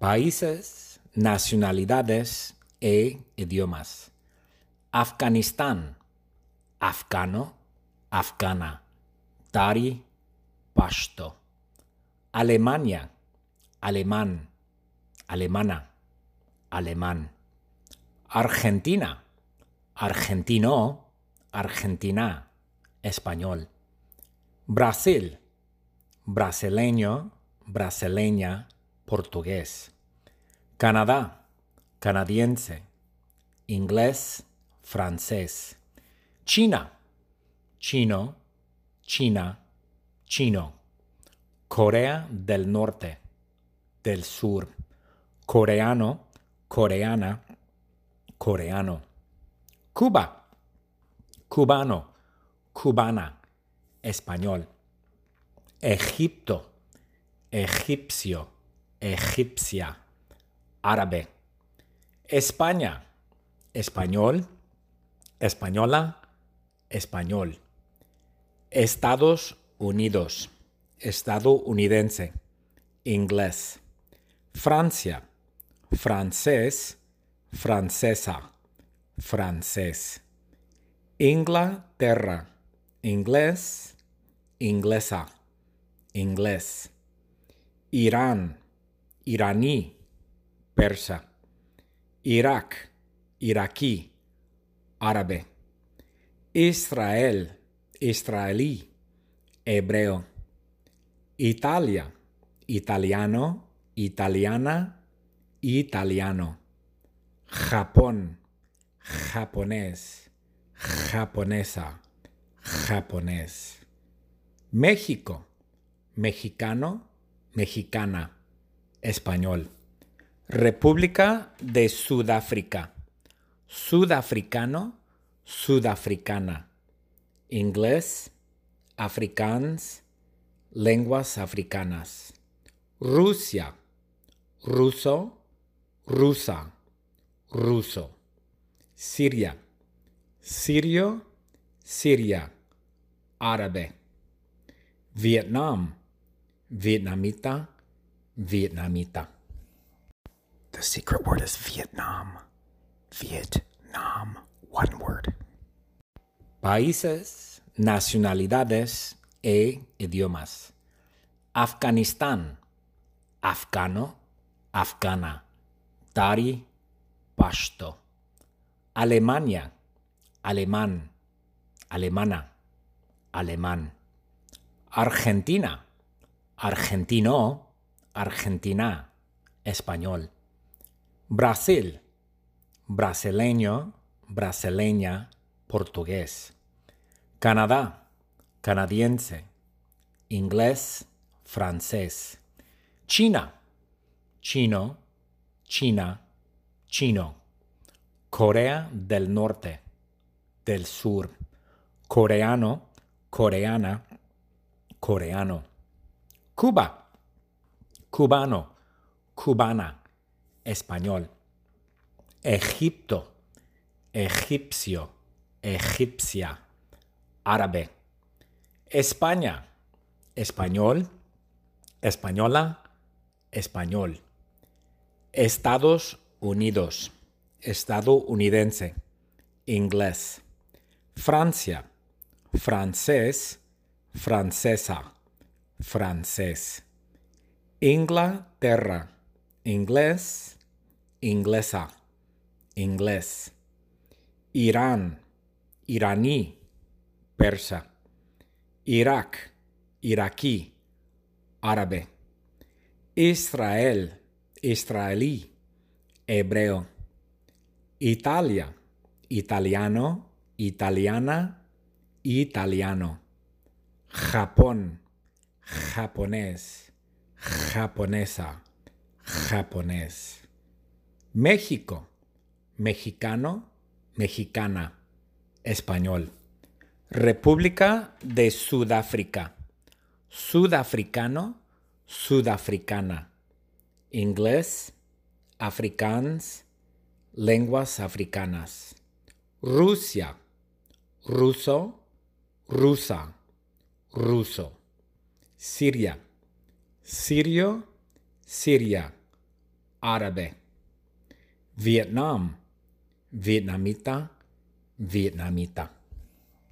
Países, nacionalidades e idiomas. Afganistán, afgano, afgana, dari, pashto. Alemania, alemán, alemana, alemán. Argentina, argentino, argentina, español. Brasil, brasileño, brasileña, portugués. Canadá, canadiense. Inglés, francés. China, chino, china, chino. Corea del Norte, del Sur. Coreano, coreana, coreano. Cuba, cubano, cubana, español. Egipto, egipcio, egipcia, árabe. España, español, española, español. Estados Unidos, estadounidense, inglés. Francia, francés, francesa, francés. Inglaterra, inglés, inglesa, inglés. Irán, iraní, persa. Irak, iraquí, árabe. Israel, israelí, hebreo. Italia, italiano, italiana, italiano. Japón, japonés, japonesa, japonés. México, mexicano, mexicana, español. República de Sudáfrica, sudafricano, sudafricana. Inglés, afrikaans, lenguas africanas. Rusia, ruso, rusa, ruso. Siria, sirio, siria, árabe. Vietnam, vietnamita, vietnamita. The secret word is Vietnam. Vietnam. One word. Países, nacionalidades e idiomas. Afganistán, afgano, afgana, dari, pashto. Alemania, alemán, alemana, alemán. Argentina, argentino, argentina, español. Brasil, brasileño, brasileña, portugués. Canadá, canadiense. Inglés, francés. China, chino, china, chino. Corea del Norte, del Sur. Coreano, coreana, coreano. Cuba, cubano, cubana, español. Egipto, egipcio, egipcia, árabe. España, español, española, español. Estados Unidos, estadounidense, inglés. Francia, francés, francesa, francés. Inglaterra, inglés, inglesa, inglés. Irán, iraní, persa. Irak, iraquí, árabe. Israel, israelí, hebreo. Italia, italiano, italiana, italiano. Japón, japonés, japonesa, japonés. México, mexicano, mexicana, español. República de Sudáfrica, sudafricano, sudafricana. Inglés, afrikaans, lenguas africanas. Rusia, ruso, rusa, ruso. Siria, sirio, siria, árabe. Vietnam, vietnamita, vietnamita.